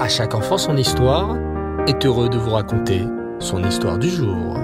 À chaque enfant son histoire est heureux de vous raconter son histoire du jour.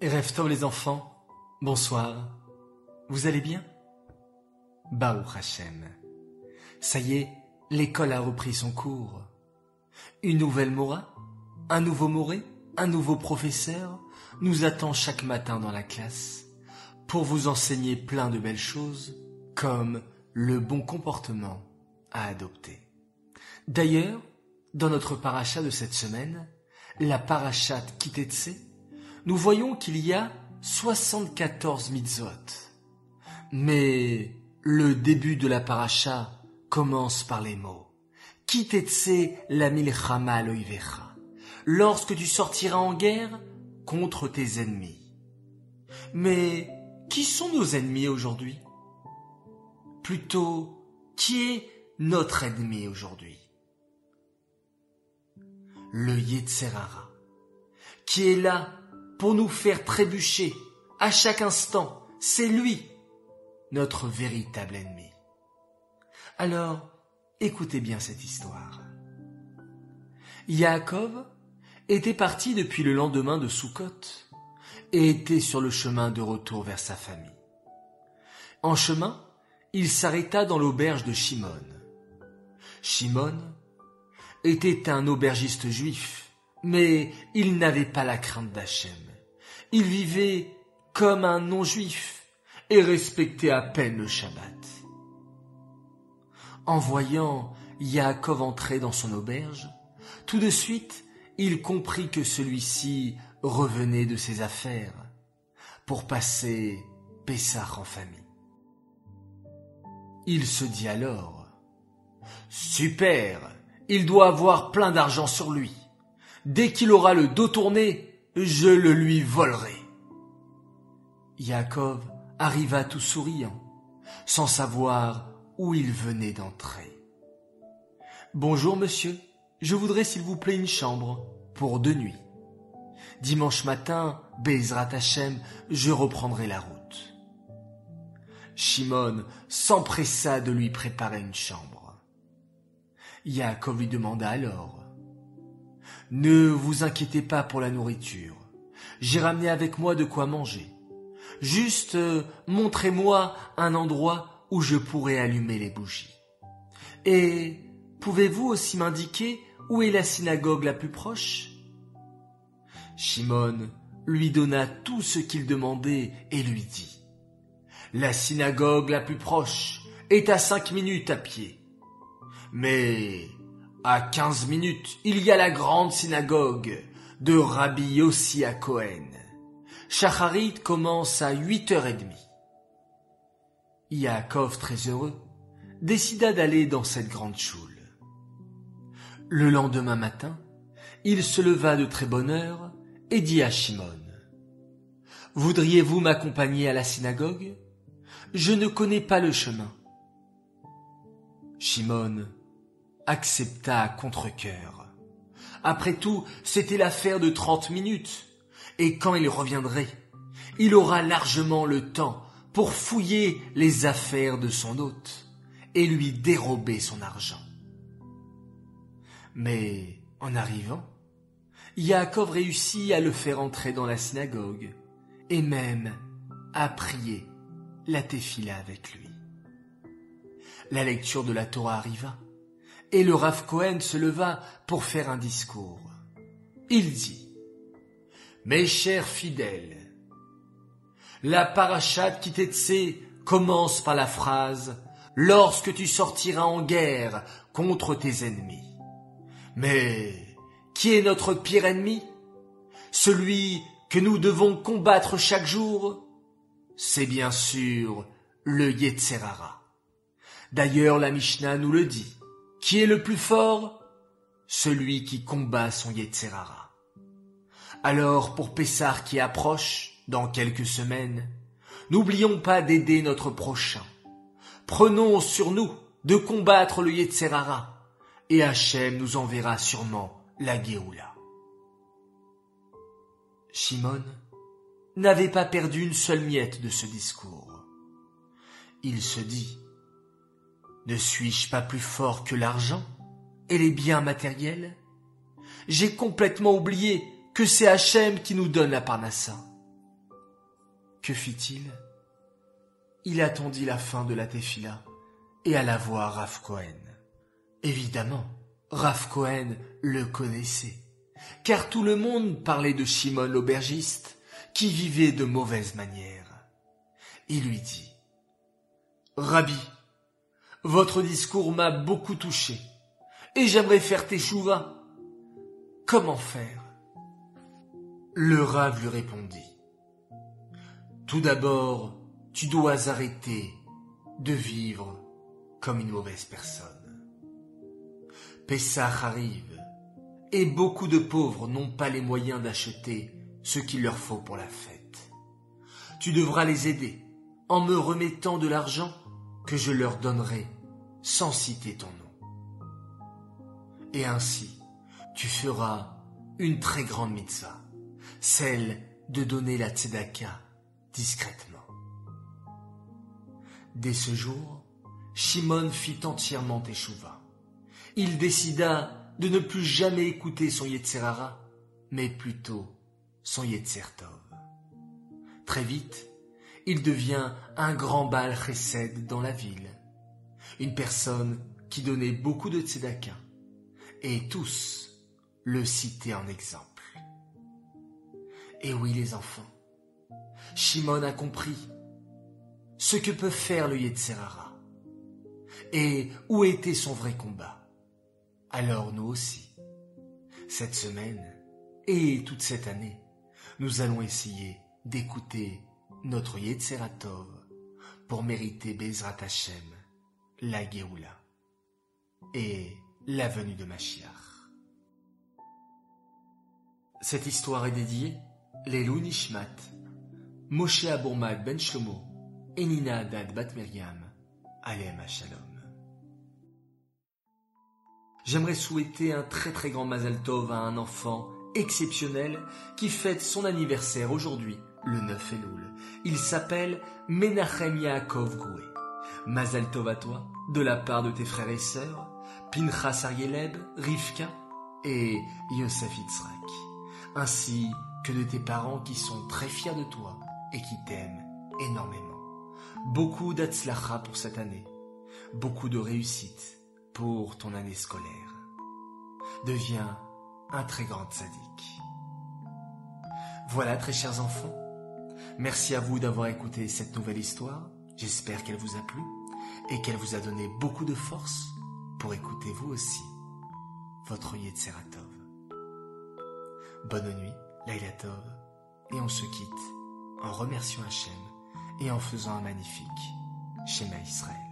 rêve les enfants, bonsoir. Vous allez bien? Baou Hachem. Ça y est, l'école a repris son cours. Une nouvelle Mora, un nouveau Moré, un nouveau professeur nous attend chaque matin dans la classe pour vous enseigner plein de belles choses comme le bon comportement à adopter. D'ailleurs, dans notre paracha de cette semaine, la parachat Kitetse, nous voyons qu'il y a 74 mitzvot. Mais le début de la paracha commence par les mots Kitetse la milchama. Lorsque tu sortiras en guerre contre tes ennemis. Mais qui sont nos ennemis aujourd'hui? Plutôt, qui est notre ennemi aujourd'hui? Le Yetzerara, qui est là pour nous faire trébucher à chaque instant. C'est lui, notre véritable ennemi. Alors, écoutez bien cette histoire. Yaakov était parti depuis le lendemain de Soukhot et était sur le chemin de retour vers sa famille. En chemin, il s'arrêta dans l'auberge de Shimon. Shimon était un aubergiste juif, mais il n'avait pas la crainte d'Hachem. Il vivait comme un non-juif et respectait à peine le Shabbat. En voyant Yaakov entrer dans son auberge, tout de suite, il comprit que celui-ci revenait de ses affaires pour passer Pessah en famille. Il se dit alors Super, il doit avoir plein d'argent sur lui. Dès qu'il aura le dos tourné, je le lui volerai. Yaakov arriva tout souriant, sans savoir où il venait d'entrer. Bonjour monsieur, je voudrais s'il vous plaît une chambre pour deux nuits. Dimanche matin, Bezrat Hachem, je reprendrai la route. Shimon s'empressa de lui préparer une chambre. Yaakov lui demanda alors Ne vous inquiétez pas pour la nourriture. J'ai ramené avec moi de quoi manger. Juste euh, montrez-moi un endroit où je pourrai allumer les bougies. Et pouvez-vous aussi m'indiquer où est la synagogue la plus proche? Shimon lui donna tout ce qu'il demandait et lui dit la synagogue la plus proche est à cinq minutes à pied. Mais à quinze minutes, il y a la grande synagogue de Rabbi Yossi à Cohen. Shacharit commence à huit heures et demie. Yaakov, très heureux, décida d'aller dans cette grande choule. Le lendemain matin, il se leva de très bonne heure et dit à Shimon, Voudriez-vous m'accompagner à la synagogue? Je ne connais pas le chemin. Shimon accepta à contre-cœur. Après tout, c'était l'affaire de trente minutes, et quand il reviendrait, il aura largement le temps pour fouiller les affaires de son hôte et lui dérober son argent. Mais en arrivant, Yaakov réussit à le faire entrer dans la synagogue et même à prier la téfila avec lui. La lecture de la Torah arriva, et le Rav Cohen se leva pour faire un discours. Il dit, Mes chers fidèles, la parachat Kitetse commence par la phrase Lorsque tu sortiras en guerre contre tes ennemis. Mais qui est notre pire ennemi? Celui que nous devons combattre chaque jour? C'est bien sûr le Yetzerara. D'ailleurs, la Mishnah nous le dit. Qui est le plus fort? Celui qui combat son Yetzerara. Alors, pour Pessar qui approche, dans quelques semaines, n'oublions pas d'aider notre prochain. Prenons sur nous de combattre le Yetzerara, et Hachem nous enverra sûrement la Géoula. Shimon n'avait pas perdu une seule miette de ce discours. il se dit Ne suis-je pas plus fort que l'argent et les biens matériels? J'ai complètement oublié que c'est Hachem qui nous donne la parnassa. Que fit-il? Il attendit la fin de la tefila et alla voir Rav Cohen. Évidemment, Rav Cohen le connaissait, car tout le monde parlait de Shimon l'aubergiste, qui vivait de mauvaises manières. Il lui dit, Rabbi, votre discours m'a beaucoup touché, et j'aimerais faire tes chouvas. Comment faire? Le Rav lui répondit, Tout d'abord, tu dois arrêter de vivre comme une mauvaise personne. Pessah arrive, et beaucoup de pauvres n'ont pas les moyens d'acheter ce qu'il leur faut pour la fête. Tu devras les aider en me remettant de l'argent que je leur donnerai sans citer ton nom. Et ainsi, tu feras une très grande mitzvah, celle de donner la tzedaka discrètement. Dès ce jour, Shimon fit entièrement échouva il décida de ne plus jamais écouter son Yetzerara, mais plutôt son Yetzertov. Très vite, il devient un grand bal chesed dans la ville, une personne qui donnait beaucoup de tzedaka, et tous le citaient en exemple. Et oui les enfants, Shimon a compris ce que peut faire le Yetzerara, et où était son vrai combat. Alors nous aussi, cette semaine et toute cette année, nous allons essayer d'écouter notre Yetzeratov pour mériter Bezrat Hashem, la Géoula et la venue de Mashiach. Cette histoire est dédiée Lelou Nishmat, Moshe Abourmad Ben Shlomo et Nina Adad Bat Alem Shalom. J'aimerais souhaiter un très très grand Mazal Tov à un enfant exceptionnel qui fête son anniversaire aujourd'hui, le 9 Elul. Il s'appelle Menachem Yaakov Goué. Mazal Tov à toi, de la part de tes frères et sœurs, Pinchas Arieleb, Rivka et Yosef Itzrak, ainsi que de tes parents qui sont très fiers de toi et qui t'aiment énormément. Beaucoup d'Atzlacha pour cette année, beaucoup de réussite pour ton année scolaire. Deviens un très grand sadique. Voilà, très chers enfants. Merci à vous d'avoir écouté cette nouvelle histoire. J'espère qu'elle vous a plu et qu'elle vous a donné beaucoup de force pour écouter vous aussi votre Yetzeratov. Bonne nuit, Laila Tov, et on se quitte en remerciant Hachem et en faisant un magnifique schéma Israël.